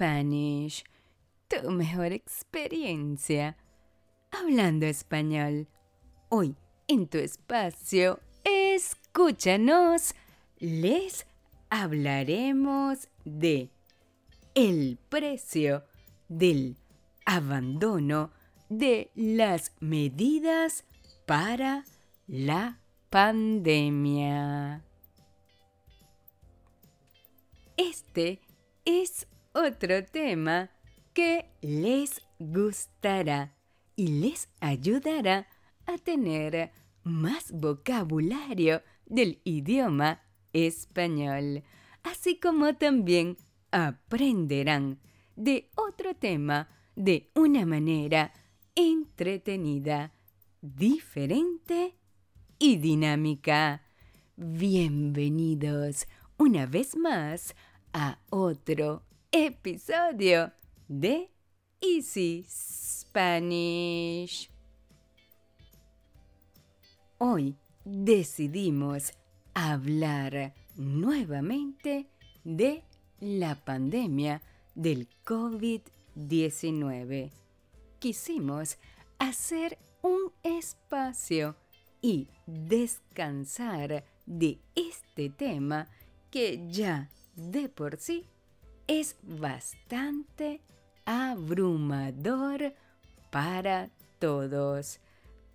Spanish, tu mejor experiencia hablando español. Hoy en tu espacio, escúchanos, les hablaremos de el precio del abandono de las medidas para la pandemia. Este es otro tema que les gustará y les ayudará a tener más vocabulario del idioma español, así como también aprenderán de otro tema de una manera entretenida, diferente y dinámica. Bienvenidos una vez más a otro episodio de Easy Spanish. Hoy decidimos hablar nuevamente de la pandemia del COVID-19. Quisimos hacer un espacio y descansar de este tema que ya de por sí es bastante abrumador para todos,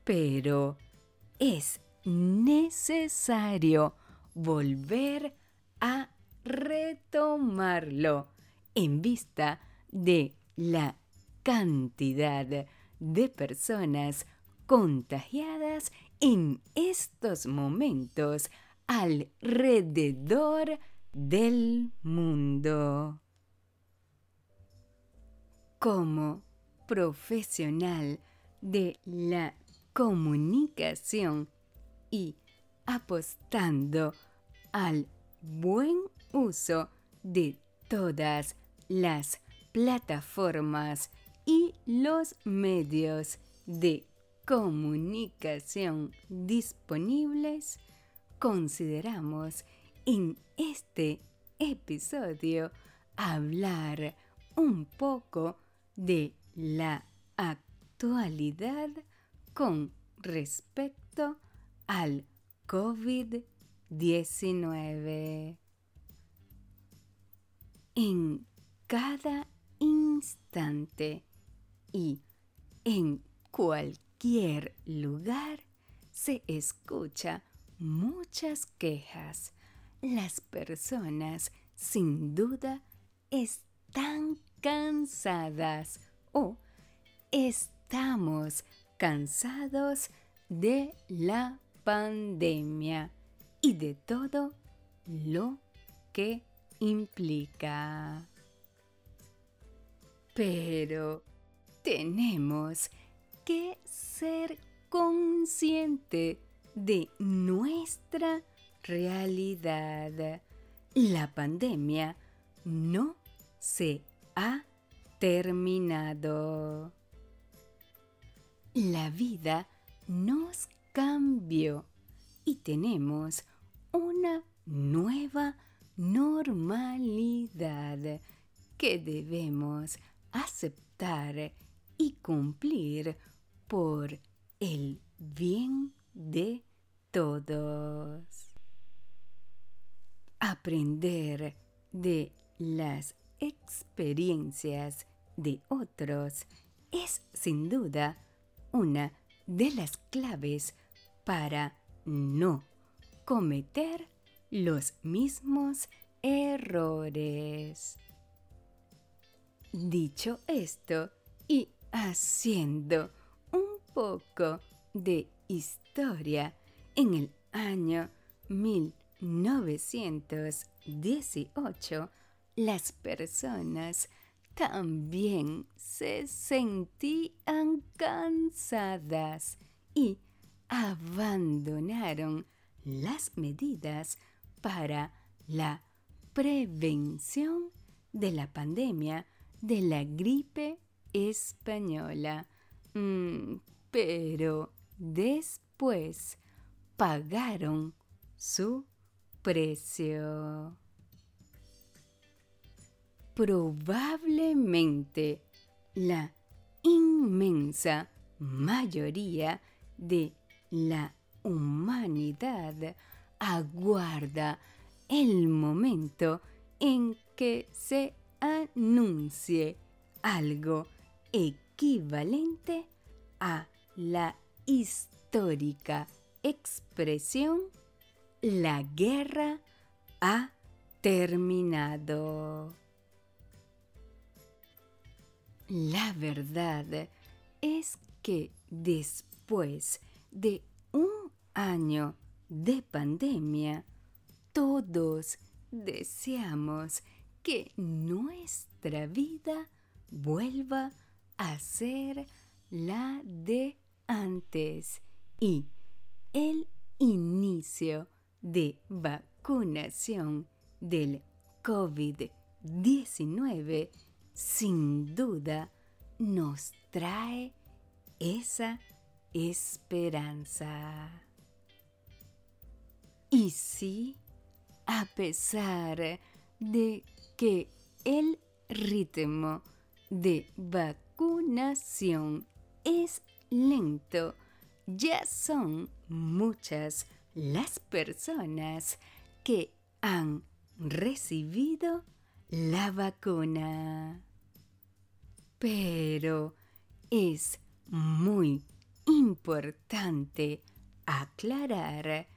pero es necesario volver a retomarlo en vista de la cantidad de personas contagiadas en estos momentos alrededor del mundo. Como profesional de la comunicación y apostando al buen uso de todas las plataformas y los medios de comunicación disponibles, consideramos en este episodio hablar un poco de la actualidad con respecto al COVID-19. En cada instante y en cualquier lugar se escucha muchas quejas. Las personas sin duda están cansadas o estamos cansados de la pandemia y de todo lo que implica. Pero tenemos que ser consciente de nuestra realidad. La pandemia no se ha terminado. La vida nos cambió y tenemos una nueva normalidad que debemos aceptar y cumplir por el bien de todos. Aprender de las experiencias de otros es sin duda una de las claves para no cometer los mismos errores. Dicho esto y haciendo un poco de historia en el año 1918, las personas también se sentían cansadas y abandonaron las medidas para la prevención de la pandemia de la gripe española. Mm, pero después pagaron su precio. Probablemente la inmensa mayoría de la humanidad aguarda el momento en que se anuncie algo equivalente a la histórica expresión la guerra ha terminado. La verdad es que después de un año de pandemia, todos deseamos que nuestra vida vuelva a ser la de antes. Y el inicio de vacunación del COVID-19 sin duda nos trae esa esperanza. Y sí, a pesar de que el ritmo de vacunación es lento, ya son muchas las personas que han recibido la vacuna. Pero es muy importante aclarar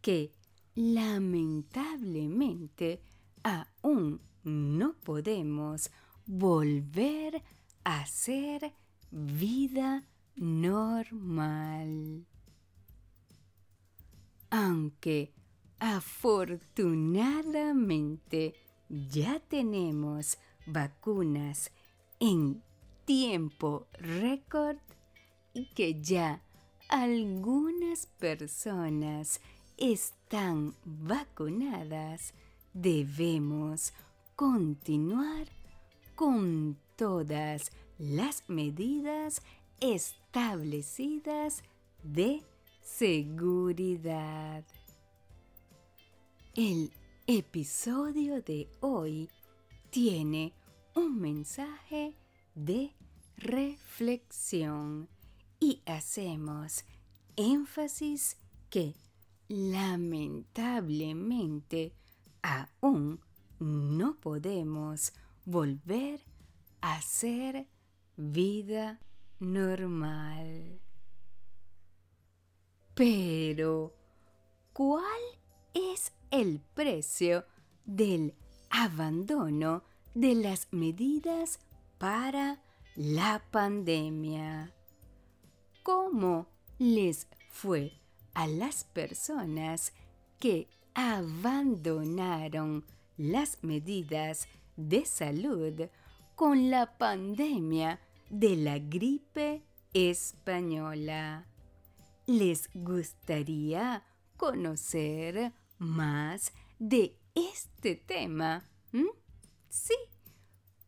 que lamentablemente aún no podemos volver a ser vida normal. Aunque afortunadamente ya tenemos vacunas en tiempo récord y que ya algunas personas están vacunadas, debemos continuar con todas las medidas establecidas de seguridad. El episodio de hoy tiene un mensaje de reflexión y hacemos énfasis que lamentablemente aún no podemos volver a ser vida normal. Pero, ¿cuál es el precio del abandono de las medidas para la pandemia? ¿Cómo les fue a las personas que abandonaron las medidas de salud con la pandemia de la gripe española? ¿Les gustaría conocer más de este tema? Sí,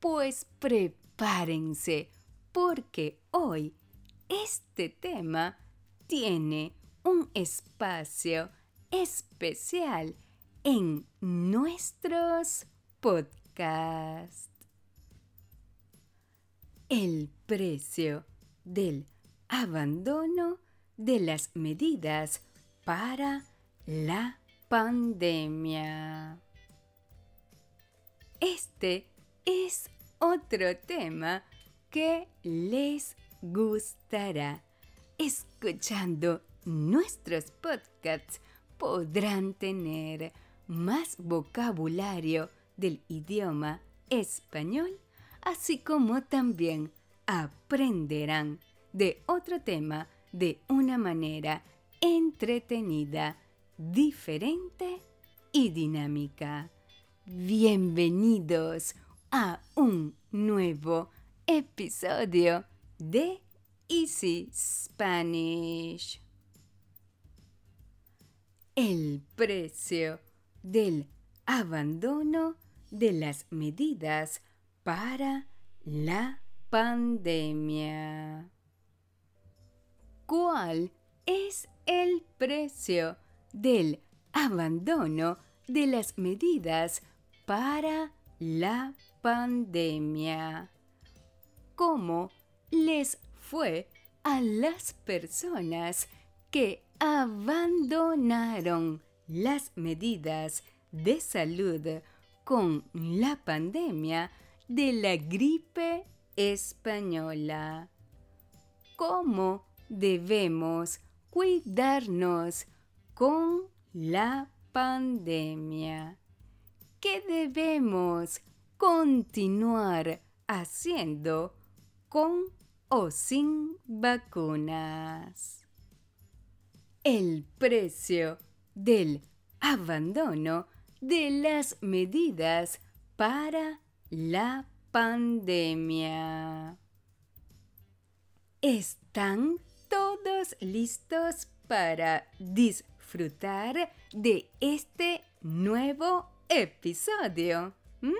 pues prepárense porque hoy este tema tiene un espacio especial en nuestros podcasts. El precio del abandono de las medidas para la pandemia. Este es otro tema que les gustará. Escuchando nuestros podcasts podrán tener más vocabulario del idioma español, así como también aprenderán de otro tema de una manera entretenida, diferente y dinámica. Bienvenidos a un nuevo episodio de Easy Spanish. El precio del abandono de las medidas para la pandemia. ¿Cuál es el precio del abandono de las medidas para la pandemia. ¿Cómo les fue a las personas que abandonaron las medidas de salud con la pandemia de la gripe española? ¿Cómo debemos cuidarnos con la pandemia? ¿Qué debemos continuar haciendo con o sin vacunas? El precio del abandono de las medidas para la pandemia. ¿Están todos listos para de este nuevo episodio? ¿Mm?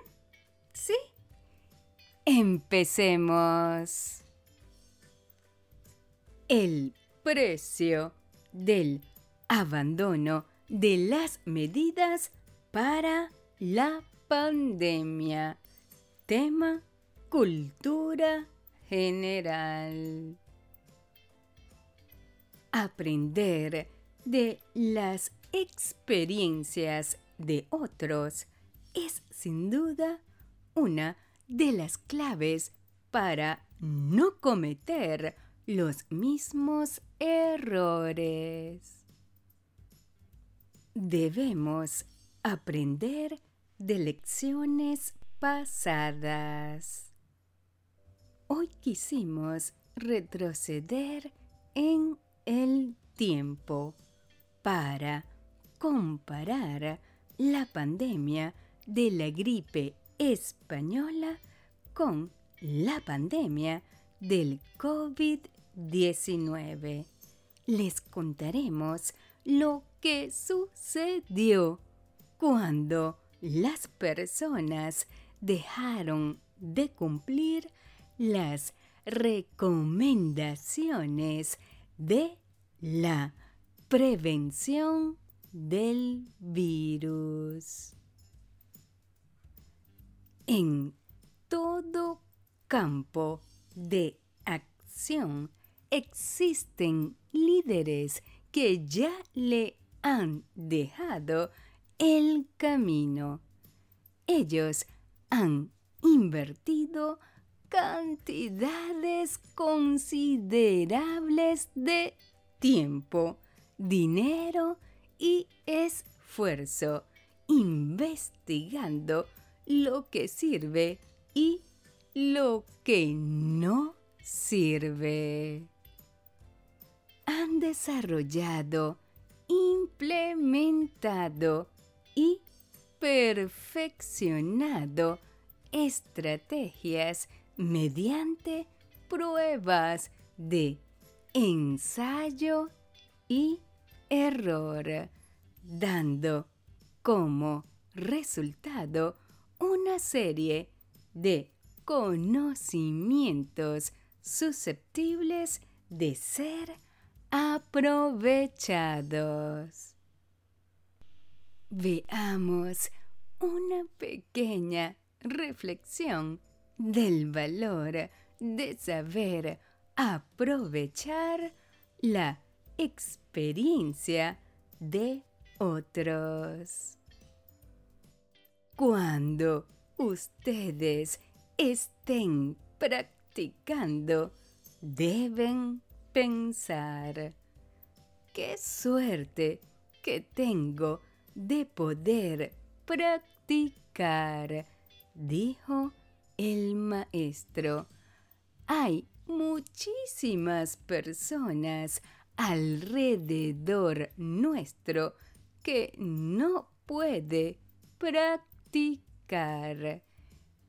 ¿Sí? Empecemos. El precio del abandono de las medidas para la pandemia. Tema cultura general. Aprender de las experiencias de otros es sin duda una de las claves para no cometer los mismos errores. Debemos aprender de lecciones pasadas. Hoy quisimos retroceder en el tiempo para comparar la pandemia de la gripe española con la pandemia del COVID-19. Les contaremos lo que sucedió cuando las personas dejaron de cumplir las recomendaciones de la prevención del virus. En todo campo de acción existen líderes que ya le han dejado el camino. Ellos han invertido cantidades considerables de tiempo, dinero y esfuerzo investigando lo que sirve y lo que no sirve. Han desarrollado, implementado y perfeccionado estrategias mediante pruebas de ensayo y error, dando como resultado una serie de conocimientos susceptibles de ser aprovechados. Veamos una pequeña reflexión del valor de saber aprovechar la experiencia de otros. Cuando ustedes estén practicando, deben pensar, qué suerte que tengo de poder practicar, dijo el maestro. Hay muchísimas personas alrededor nuestro que no puede practicar.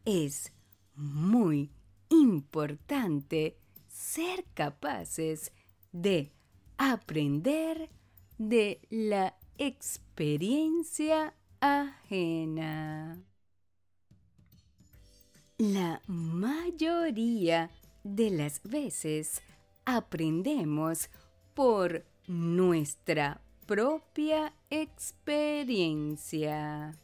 Es muy importante ser capaces de aprender de la experiencia ajena. La mayoría de las veces aprendemos por nuestra propia experiencia.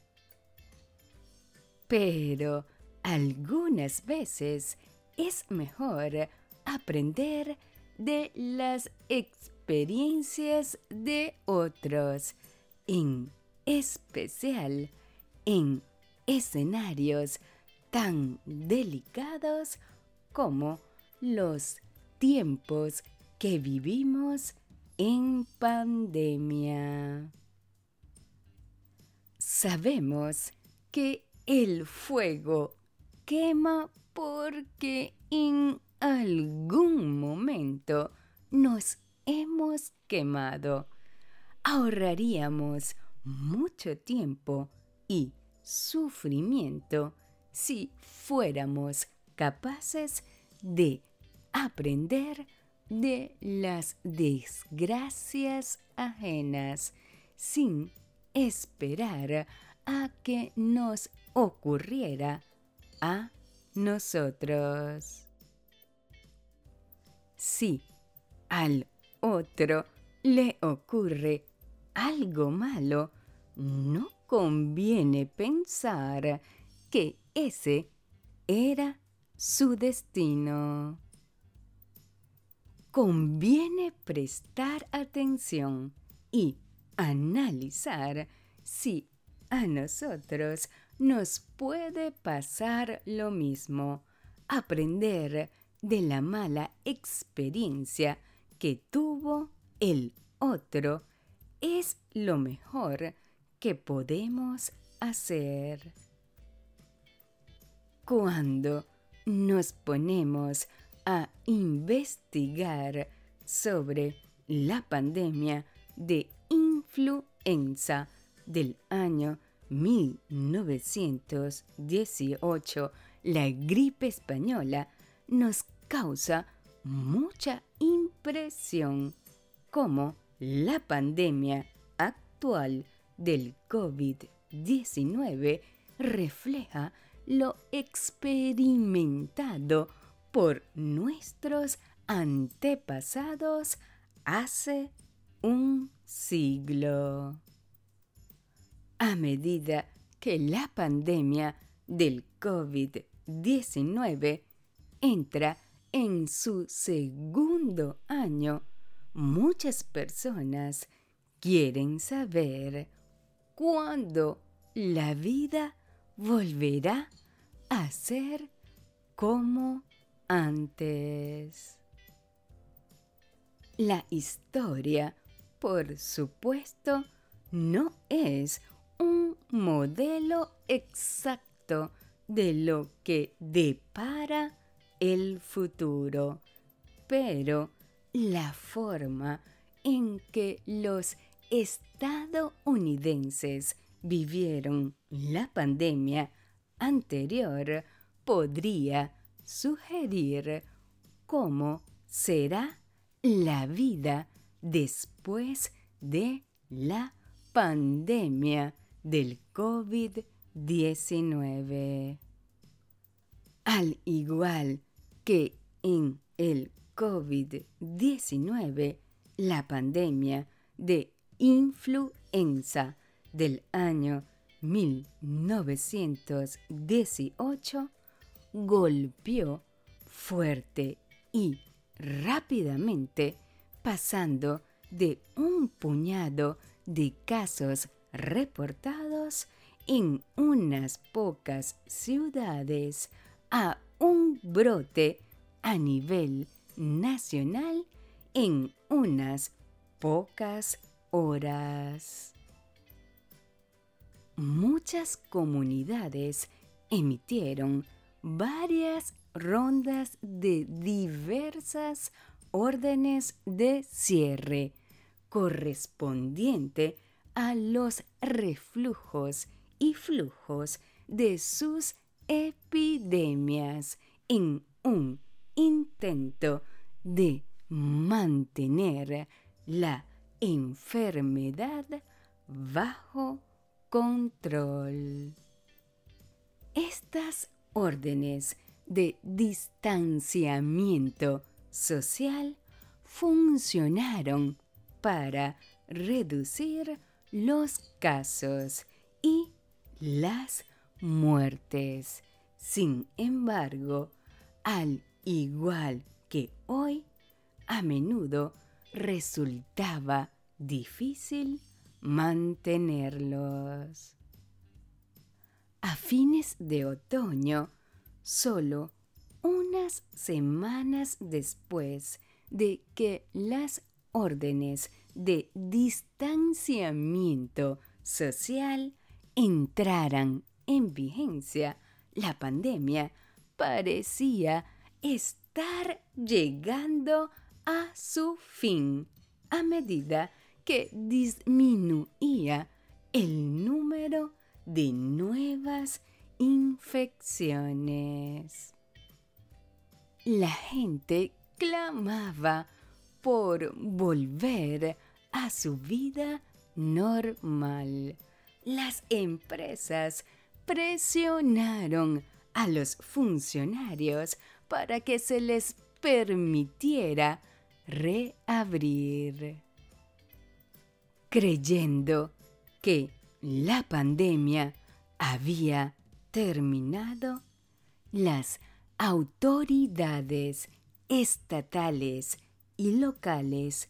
Pero algunas veces es mejor aprender de las experiencias de otros, en especial en escenarios tan delicados como los tiempos que vivimos en pandemia. Sabemos que el fuego quema porque en algún momento nos hemos quemado. Ahorraríamos mucho tiempo y sufrimiento si fuéramos capaces de aprender de las desgracias ajenas sin esperar a que nos ocurriera a nosotros. Si al otro le ocurre algo malo, no conviene pensar que ese era su destino. Conviene prestar atención y analizar si a nosotros nos puede pasar lo mismo, aprender de la mala experiencia que tuvo el otro es lo mejor que podemos hacer. Cuando nos ponemos a investigar sobre la pandemia de influenza del año 1918, la gripe española nos causa mucha impresión como la pandemia actual del COVID-19 refleja lo experimentado por nuestros antepasados hace un siglo. A medida que la pandemia del COVID-19 entra en su segundo año, muchas personas quieren saber cuándo la vida volverá a ser como antes. La historia, por supuesto, no es un modelo exacto de lo que depara el futuro, pero la forma en que los estadounidenses vivieron la pandemia anterior podría sugerir cómo será la vida después de la pandemia del COVID-19. Al igual que en el COVID-19, la pandemia de influenza del año 1918 golpeó fuerte y rápidamente, pasando de un puñado de casos reportados en unas pocas ciudades a un brote a nivel nacional en unas pocas horas. Muchas comunidades emitieron varias rondas de diversas órdenes de cierre correspondiente a los reflujos y flujos de sus epidemias en un intento de mantener la enfermedad bajo control. Estas órdenes de distanciamiento social funcionaron para reducir los casos y las muertes. Sin embargo, al igual que hoy, a menudo resultaba difícil mantenerlos. A fines de otoño, solo unas semanas después de que las órdenes de distanciamiento social entraran en vigencia, la pandemia parecía estar llegando a su fin a medida que disminuía el número de nuevas infecciones. La gente clamaba por volver a su vida normal. Las empresas presionaron a los funcionarios para que se les permitiera reabrir. Creyendo que la pandemia había terminado, las autoridades estatales y locales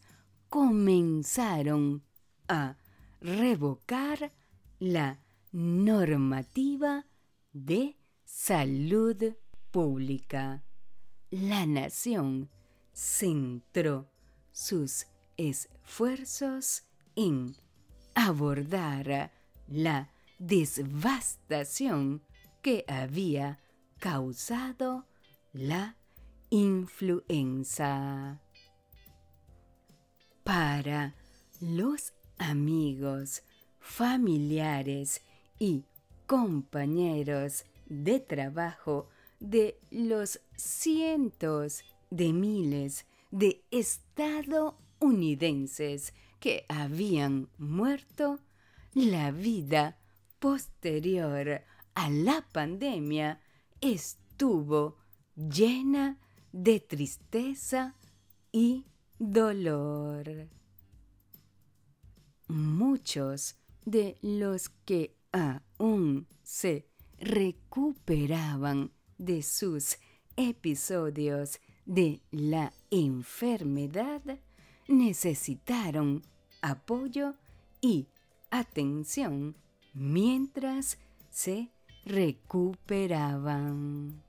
comenzaron a revocar la normativa de salud pública. La nación centró sus esfuerzos en abordar la devastación que había causado la influenza. Para los amigos, familiares y compañeros de trabajo de los cientos de miles de estadounidenses que habían muerto, la vida posterior a la pandemia estuvo llena de tristeza y dolor. Muchos de los que aún se recuperaban de sus episodios de la enfermedad necesitaron apoyo y atención mientras se recuperaban.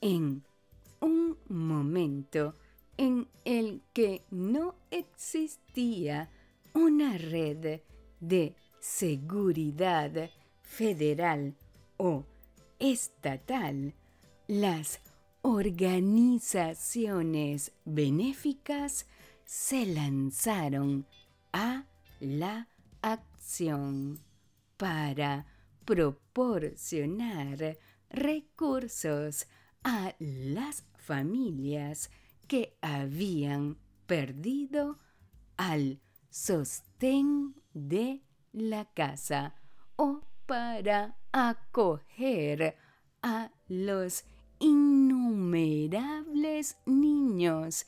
En un momento en el que no existía una red de seguridad federal o estatal, las organizaciones benéficas se lanzaron a la acción para proporcionar recursos a las familias que habían perdido al sostén de la casa o para acoger a los innumerables niños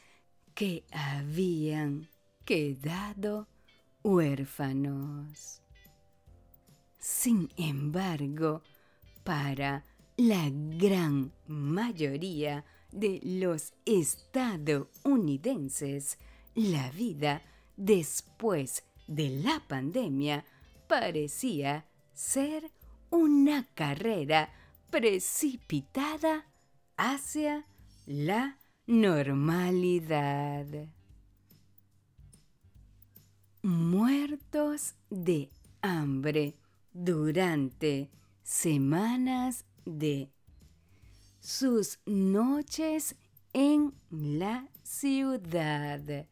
que habían quedado huérfanos. Sin embargo, para la gran mayoría de los estadounidenses, la vida después de la pandemia parecía ser una carrera precipitada hacia la normalidad. Muertos de hambre durante semanas de sus noches en la ciudad,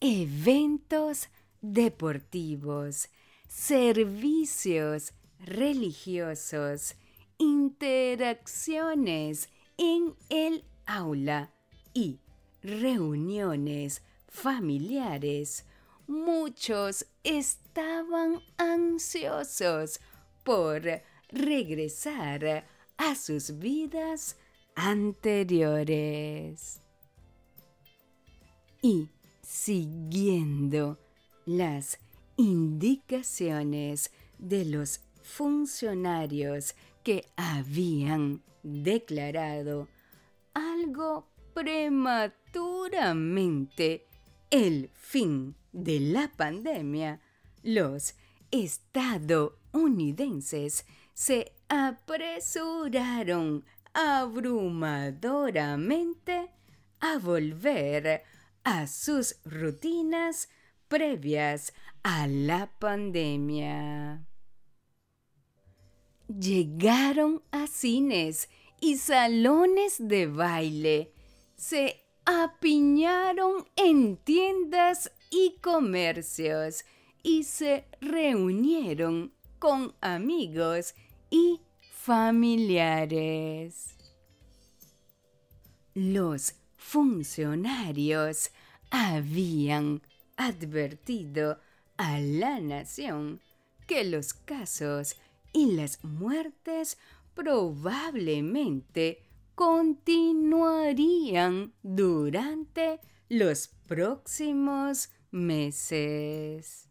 eventos deportivos, servicios religiosos, interacciones en el aula y reuniones familiares, muchos estaban ansiosos por regresar a sus vidas anteriores. Y siguiendo las indicaciones de los funcionarios que habían declarado algo prematuramente el fin de la pandemia, los estadounidenses se apresuraron abrumadoramente a volver a sus rutinas previas a la pandemia. Llegaron a cines y salones de baile, se apiñaron en tiendas y comercios y se reunieron con amigos y familiares. Los funcionarios habían advertido a la nación que los casos y las muertes probablemente continuarían durante los próximos meses.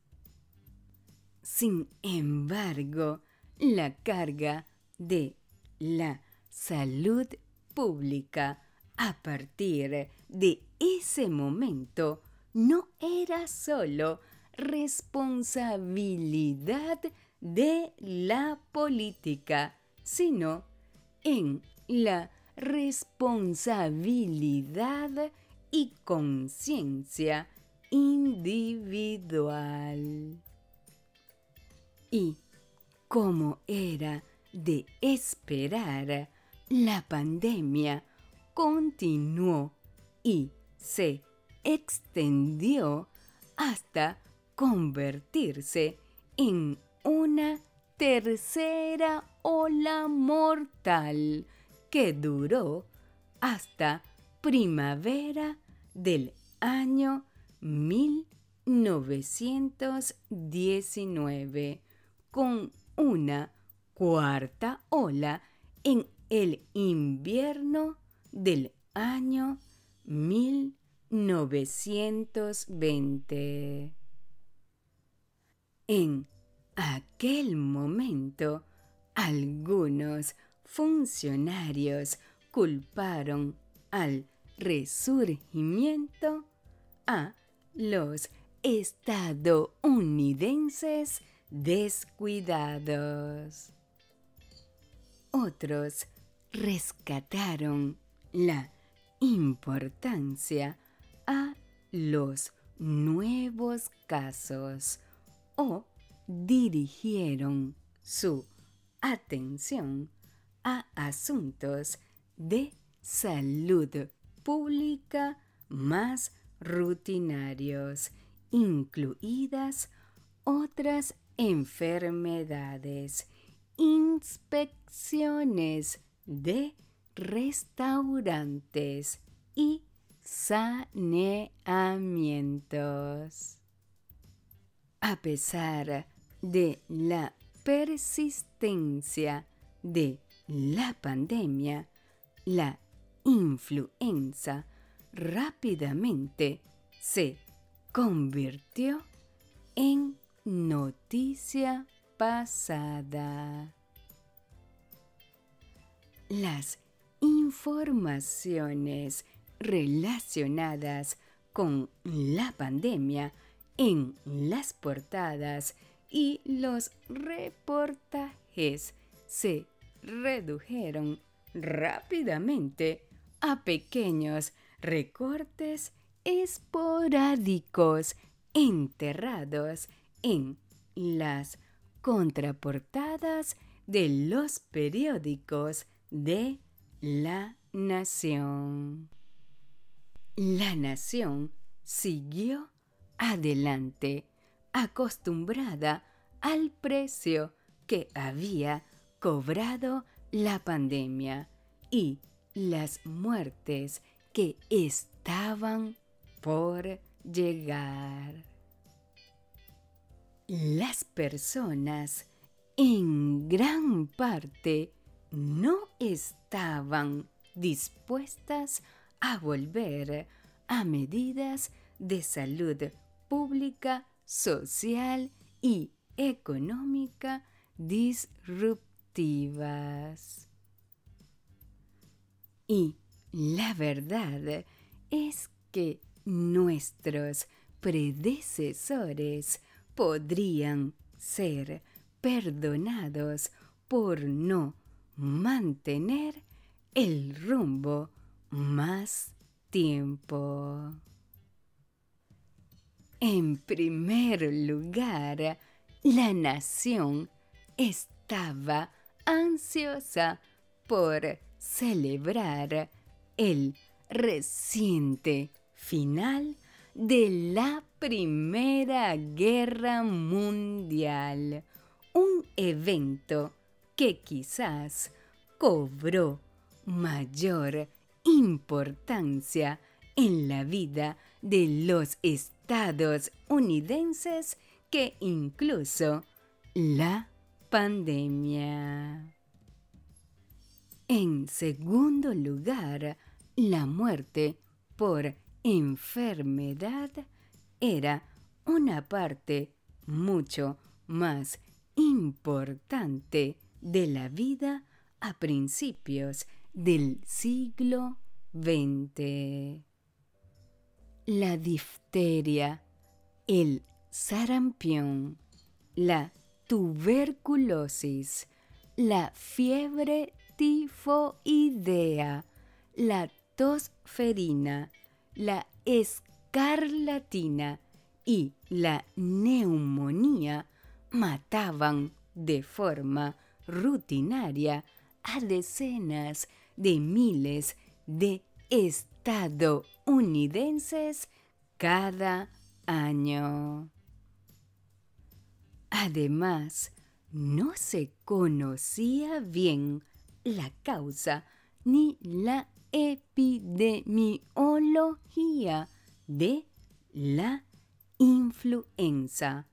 Sin embargo, la carga de la salud pública a partir de ese momento no era solo responsabilidad de la política, sino en la responsabilidad y conciencia individual. Y como era de esperar, la pandemia continuó y se extendió hasta convertirse en una tercera ola mortal que duró hasta primavera del año 1919, con una cuarta ola en el invierno del año 1920. En aquel momento, algunos funcionarios culparon al resurgimiento a los estadounidenses descuidados. Otros rescataron la importancia a los nuevos casos o dirigieron su atención a asuntos de salud pública más rutinarios, incluidas otras enfermedades, inspecciones de restaurantes y saneamientos. A pesar de la persistencia de la pandemia, la influenza rápidamente se convirtió en noticia pasada. Las informaciones relacionadas con la pandemia en las portadas y los reportajes se redujeron rápidamente a pequeños recortes esporádicos enterrados en las contraportadas de los periódicos de la nación. La nación siguió adelante, acostumbrada al precio que había cobrado la pandemia y las muertes que estaban por llegar. Las personas en gran parte no estaban dispuestas a volver a medidas de salud pública, social y económica disruptivas. Y la verdad es que nuestros predecesores podrían ser perdonados por no mantener el rumbo más tiempo. En primer lugar, la nación estaba ansiosa por celebrar el reciente final de la Primera Guerra Mundial, un evento que quizás cobró mayor importancia en la vida de los estadounidenses que incluso la pandemia. En segundo lugar, la muerte por enfermedad era una parte mucho más importante de la vida a principios del siglo XX. La difteria, el sarampión, la tuberculosis, la fiebre tifoidea, la tosferina, la escarlatina y la neumonía mataban de forma rutinaria a decenas de miles de estadounidenses cada año. Además, no se conocía bien la causa ni la epidemiología de la influenza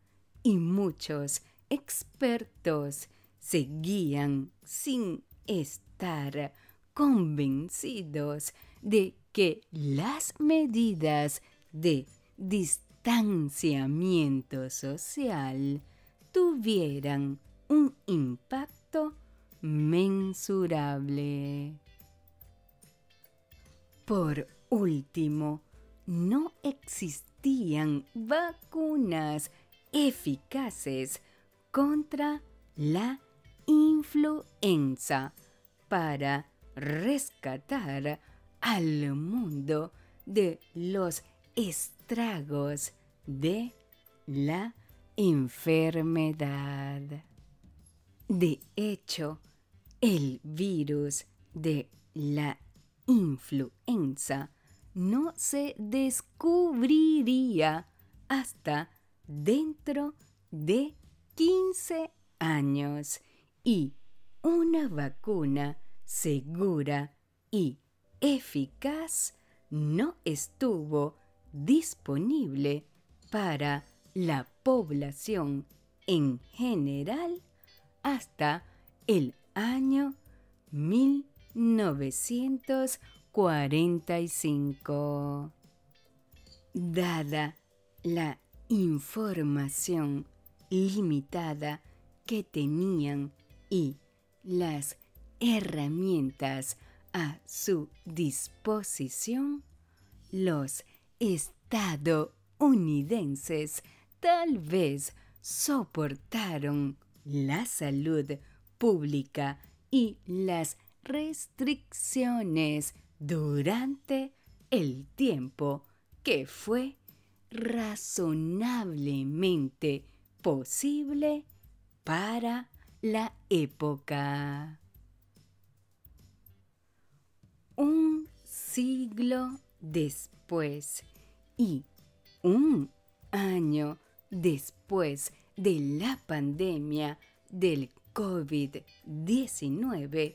y muchos expertos seguían sin estar convencidos de que las medidas de distanciamiento social tuvieran un impacto mensurable. Por último, no existían vacunas eficaces contra la influenza para rescatar al mundo de los estragos de la enfermedad. De hecho, el virus de la influenza no se descubriría hasta dentro de 15 años y una vacuna segura y eficaz no estuvo disponible para la población en general hasta el año 1945. Dada la información limitada que tenían y las herramientas a su disposición, los estadounidenses tal vez soportaron la salud pública y las restricciones durante el tiempo que fue razonablemente posible para la época. Un siglo después y un año después de la pandemia del COVID-19,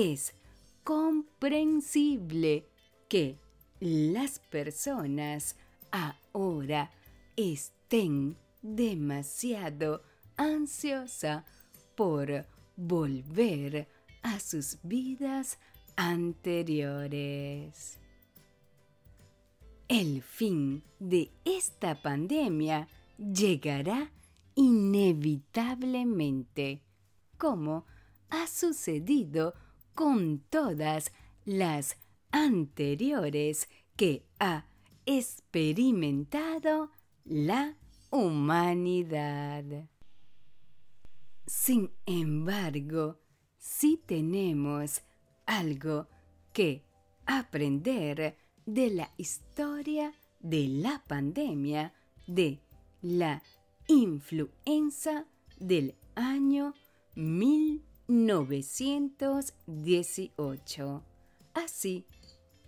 es comprensible que las personas ahora estén demasiado ansiosa por volver a sus vidas anteriores. el fin de esta pandemia llegará inevitablemente, como ha sucedido con todas las anteriores que ha experimentado la humanidad. Sin embargo, si tenemos algo que aprender de la historia de la pandemia de la influenza del año 1918, así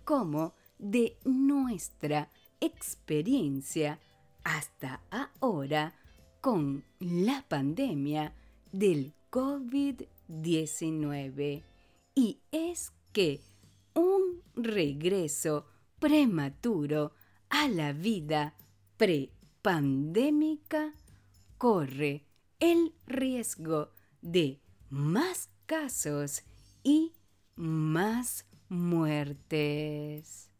como de nuestra experiencia hasta ahora con la pandemia del COVID-19 y es que un regreso prematuro a la vida prepandémica corre el riesgo de más casos y más muertes.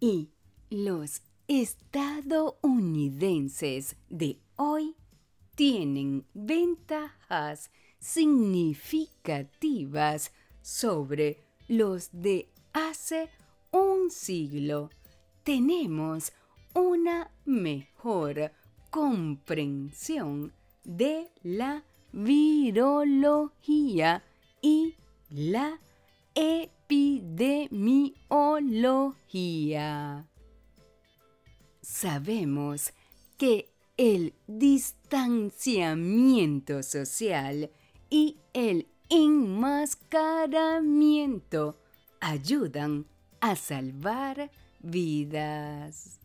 Y los estadounidenses de hoy tienen ventajas significativas sobre los de hace un siglo. Tenemos una mejor comprensión de la virología y la epidemiología. Sabemos que el distanciamiento social y el enmascaramiento ayudan a salvar vidas.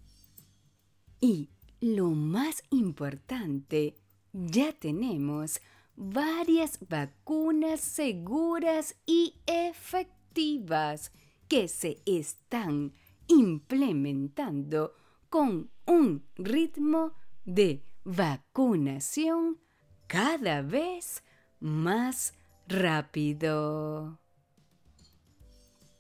Y lo más importante, ya tenemos varias vacunas seguras y efectivas que se están implementando con un ritmo de vacunación cada vez más rápido.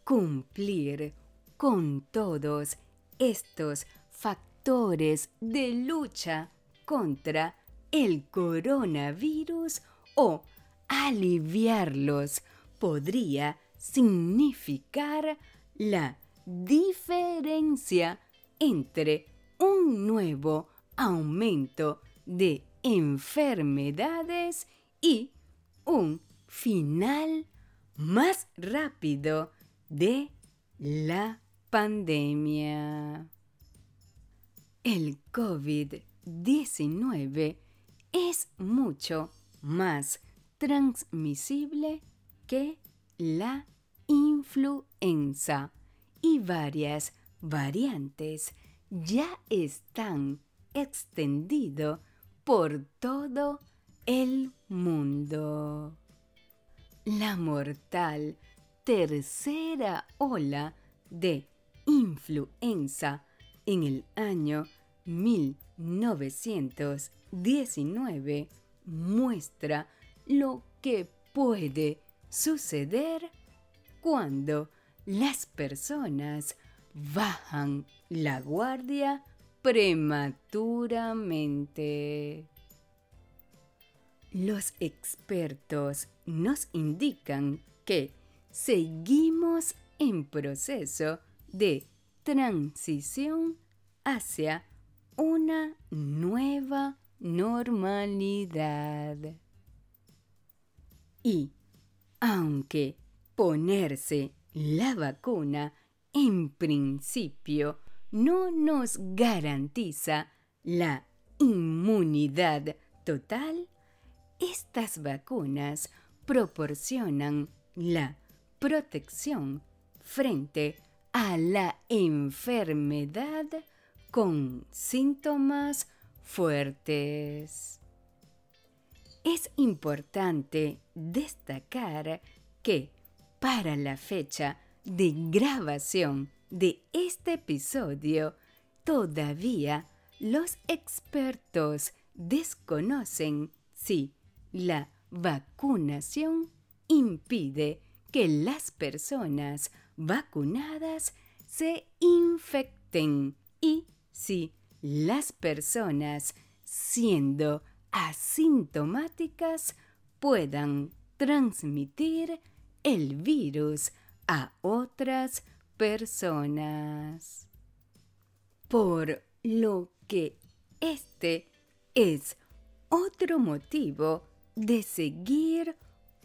Cumplir con todos estos factores de lucha contra el coronavirus o aliviarlos podría significar la diferencia entre un nuevo aumento de enfermedades y un final más rápido de la pandemia. El COVID-19 es mucho más transmisible que la influenza y varias variantes ya están extendido por todo el mundo. La mortal tercera ola de influenza en el año 1919 muestra lo que puede suceder cuando las personas bajan la guardia prematuramente. Los expertos nos indican que seguimos en proceso de transición hacia una nueva normalidad. Y aunque ponerse la vacuna en principio no nos garantiza la inmunidad total, estas vacunas proporcionan la protección frente a la enfermedad con síntomas fuertes. Es importante destacar que para la fecha de grabación de este episodio, todavía los expertos desconocen si la vacunación impide que las personas vacunadas se infecten y si las personas siendo asintomáticas puedan transmitir el virus a otras personas. Por lo que este es otro motivo de seguir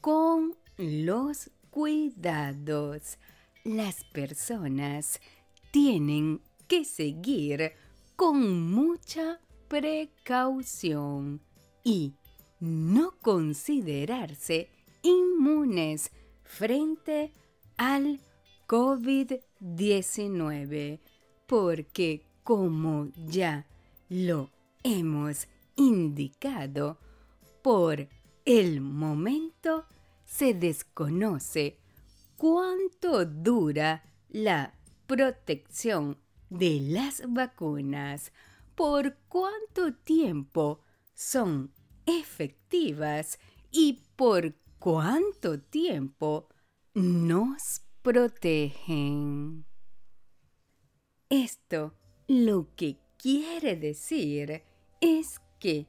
con los cuidados. Las personas tienen que seguir con mucha precaución y no considerarse inmunes frente al COVID-19, porque como ya lo hemos indicado, por el momento se desconoce cuánto dura la protección de las vacunas, por cuánto tiempo son efectivas y por cuánto tiempo nos protegen. Esto lo que quiere decir es que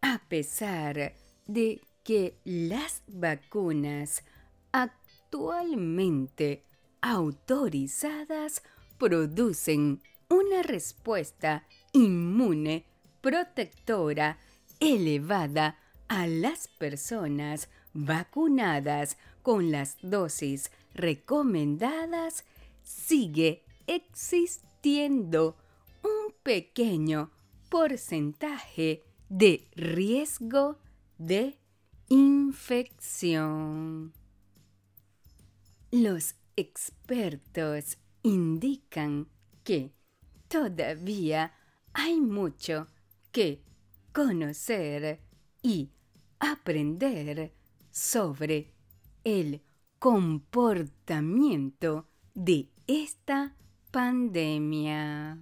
a pesar de que las vacunas actualmente autorizadas producen una respuesta inmune protectora elevada a las personas vacunadas con las dosis recomendadas, sigue existiendo un pequeño porcentaje de riesgo de infección. Los expertos indican que todavía hay mucho que conocer y aprender sobre el comportamiento de esta pandemia.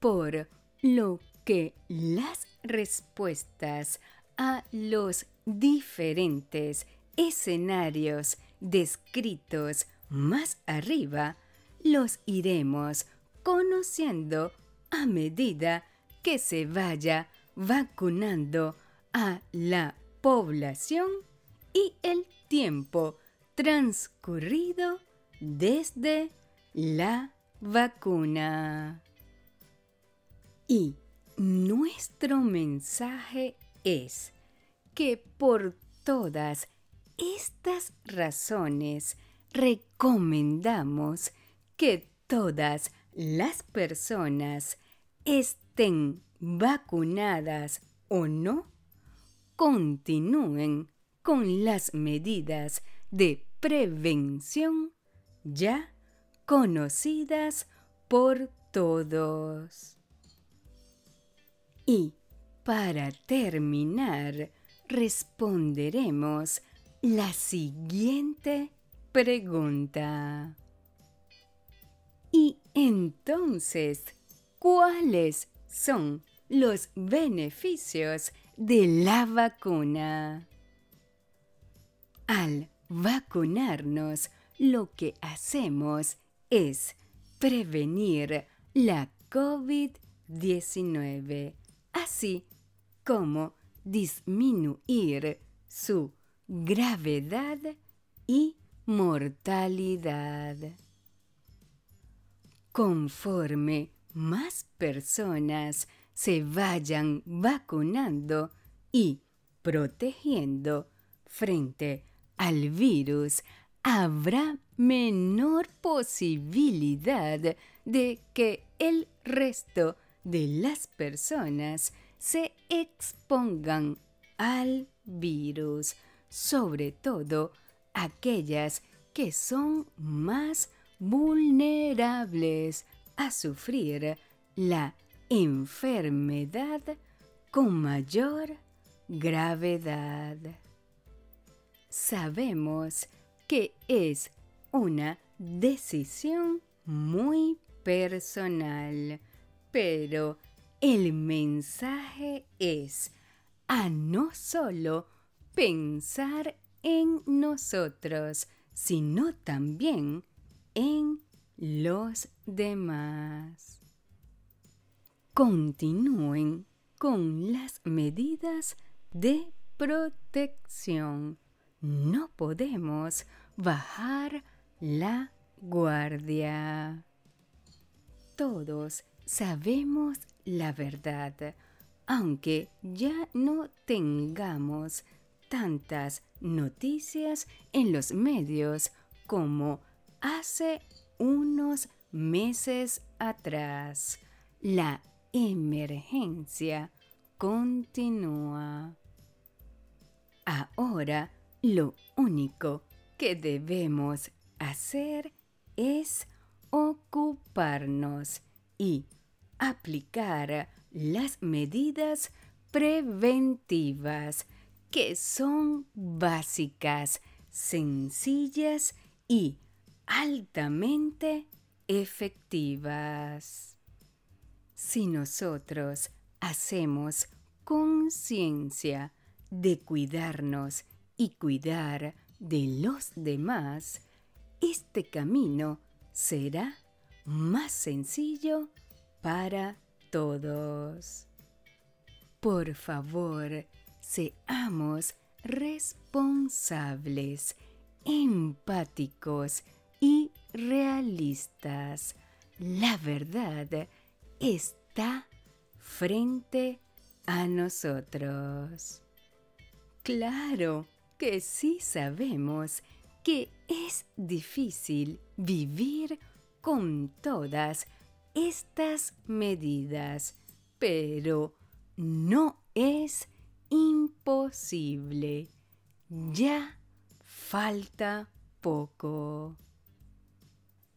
Por lo que las respuestas a los diferentes escenarios descritos más arriba los iremos conociendo a medida que se vaya vacunando a la población y el tiempo transcurrido desde la vacuna. Y nuestro mensaje es que por todas estas razones recomendamos que todas las personas estén vacunadas o no, continúen con las medidas de prevención ya conocidas por todos. Y para terminar, responderemos la siguiente pregunta. Y entonces, ¿cuáles son los beneficios de la vacuna? Al vacunarnos, lo que hacemos es prevenir la COVID-19, así como disminuir su gravedad y mortalidad. Conforme más personas se vayan vacunando y protegiendo frente al virus, habrá menor posibilidad de que el resto de las personas se expongan al virus, sobre todo aquellas que son más vulnerables a sufrir la enfermedad con mayor gravedad. Sabemos que es una decisión muy personal, pero el mensaje es a no solo pensar en nosotros, sino también en los demás. Continúen con las medidas de protección. No podemos bajar la guardia. Todos sabemos la verdad, aunque ya no tengamos tantas noticias en los medios como hace unos meses atrás. La emergencia continúa. Ahora lo único que debemos hacer es ocuparnos y aplicar las medidas preventivas que son básicas, sencillas y altamente efectivas. Si nosotros hacemos conciencia de cuidarnos y cuidar de los demás, este camino será más sencillo para todos. Por favor, seamos responsables, empáticos y realistas. La verdad está frente a nosotros. Claro que sí sabemos que es difícil vivir con todas estas medidas, pero no es imposible. Ya falta poco.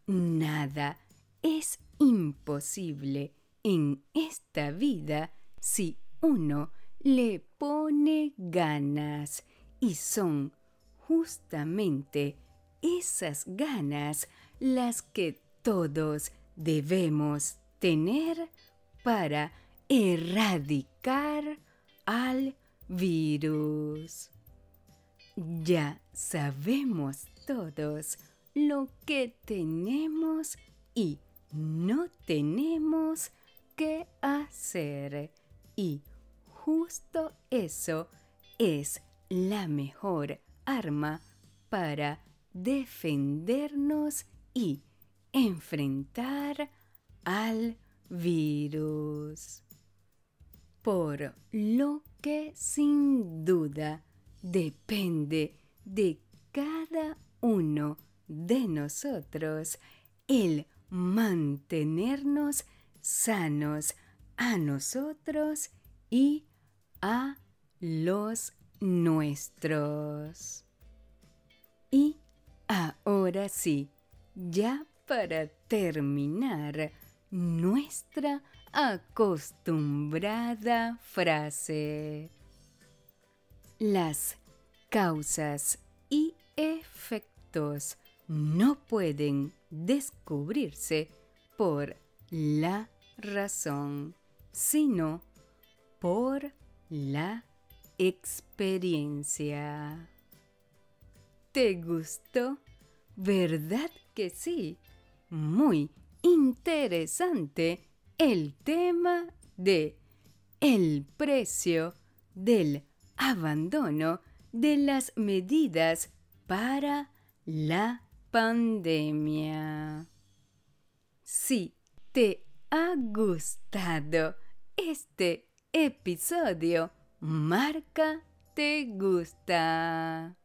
Nada es imposible en esta vida si uno le pone ganas y son justamente esas ganas las que todos debemos tener para erradicar al virus. Ya sabemos todos lo que tenemos y no tenemos que hacer. Y justo eso es la mejor arma para defendernos y enfrentar al virus. Por lo que sin duda depende de cada uno de nosotros el mantenernos sanos a nosotros y a los nuestros. Y ahora sí, ya para terminar nuestra acostumbrada frase. Las causas y efectos no pueden descubrirse por la razón, sino por la experiencia. ¿Te gustó? ¿Verdad que sí? Muy interesante el tema de el precio del abandono de las medidas para la pandemia. Si te ha gustado este episodio, marca te gusta.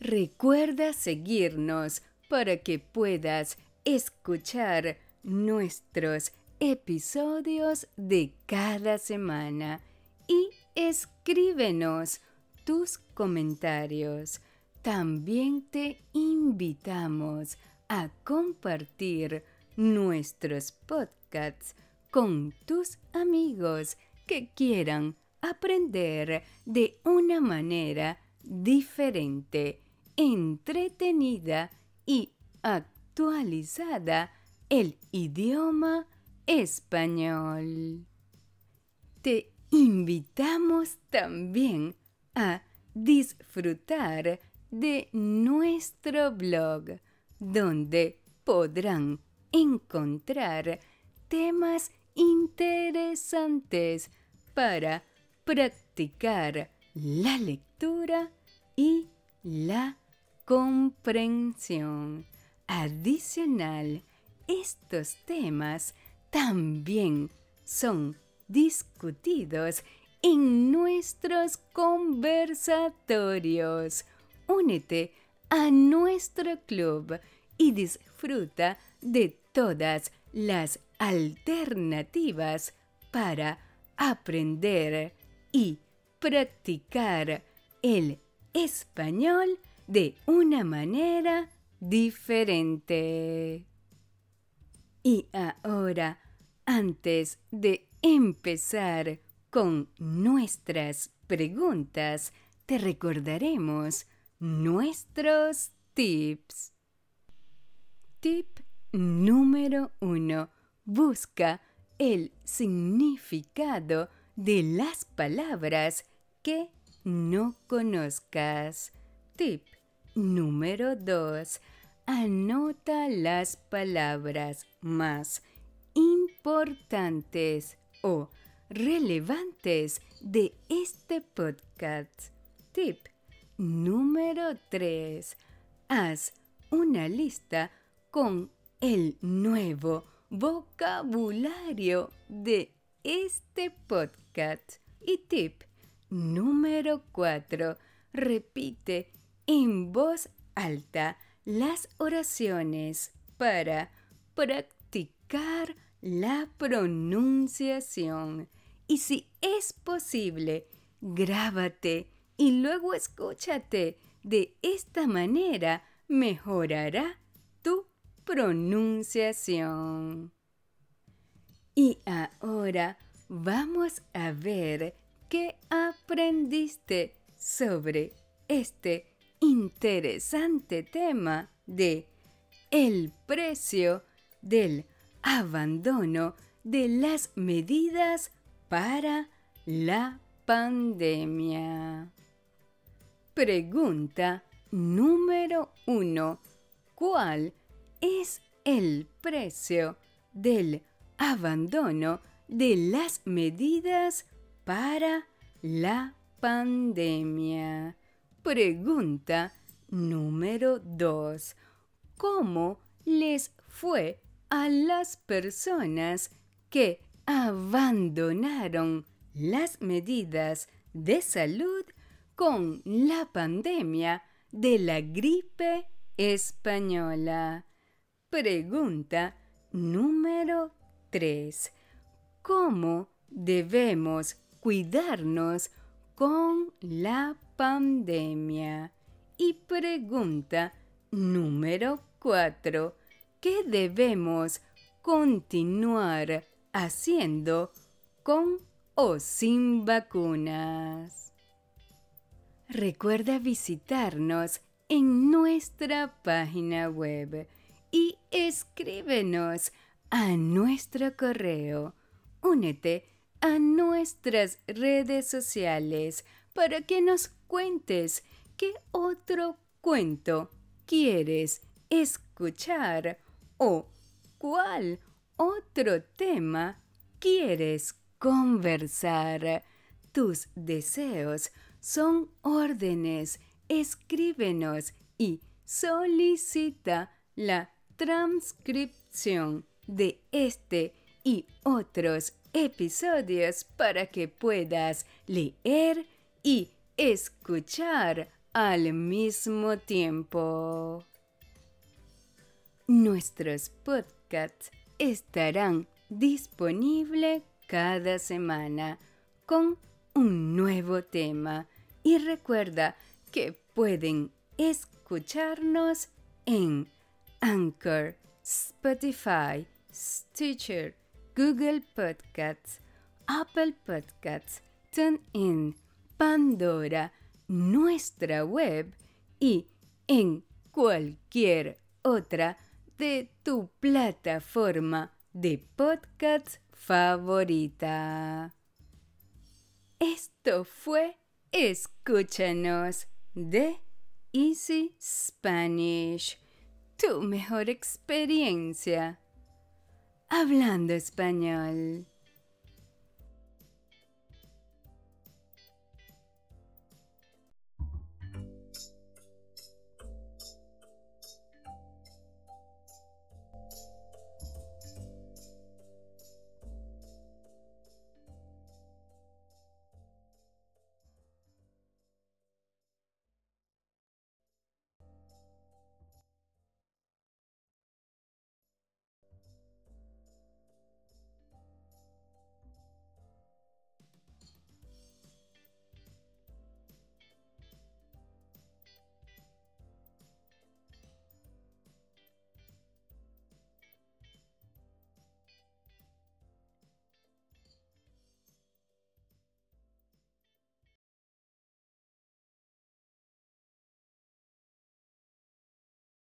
Recuerda seguirnos para que puedas escuchar nuestros episodios de cada semana y escríbenos tus comentarios. También te invitamos a compartir nuestros podcasts con tus amigos que quieran aprender de una manera diferente, entretenida y actualizada el idioma español. Te invitamos también a disfrutar de nuestro blog, donde podrán encontrar temas interesantes para practicar la lectura y la comprensión. Adicional, estos temas también son discutidos en nuestros conversatorios. Únete a nuestro club y disfruta de todas las alternativas para aprender y practicar el español de una manera diferente. Y ahora, antes de empezar con nuestras preguntas, te recordaremos nuestros tips. Tip número uno. Busca el significado de las palabras que no conozcas. Tip número 2. Anota las palabras más importantes o relevantes de este podcast. Tip número 3. Haz una lista con el nuevo vocabulario de este podcast. Y tip número 4. Repite en voz alta las oraciones para practicar la pronunciación. Y si es posible, grábate y luego escúchate. De esta manera mejorará tu pronunciación. Y ahora vamos a ver qué aprendiste sobre este interesante tema de el precio del abandono de las medidas para la pandemia. Pregunta número uno. ¿Cuál es el precio del abandono de las medidas para la pandemia? Pregunta número 2. ¿Cómo les fue a las personas que abandonaron las medidas de salud con la pandemia de la gripe española? Pregunta número 3. ¿Cómo debemos cuidarnos con la pandemia. Y pregunta número 4. ¿Qué debemos continuar haciendo con o sin vacunas? Recuerda visitarnos en nuestra página web y escríbenos a nuestro correo. Únete a nuestras redes sociales para que nos cuentes qué otro cuento quieres escuchar o cuál otro tema quieres conversar. Tus deseos son órdenes. Escríbenos y solicita la transcripción de este y otros episodios para que puedas leer y escuchar al mismo tiempo. Nuestros podcasts estarán disponibles cada semana con un nuevo tema y recuerda que pueden escucharnos en Anchor, Spotify, Stitcher, Google Podcasts, Apple Podcasts, TuneIn, Pandora, nuestra web y en cualquier otra de tu plataforma de podcast favorita. Esto fue Escúchanos de Easy Spanish, tu mejor experiencia. Hablando español.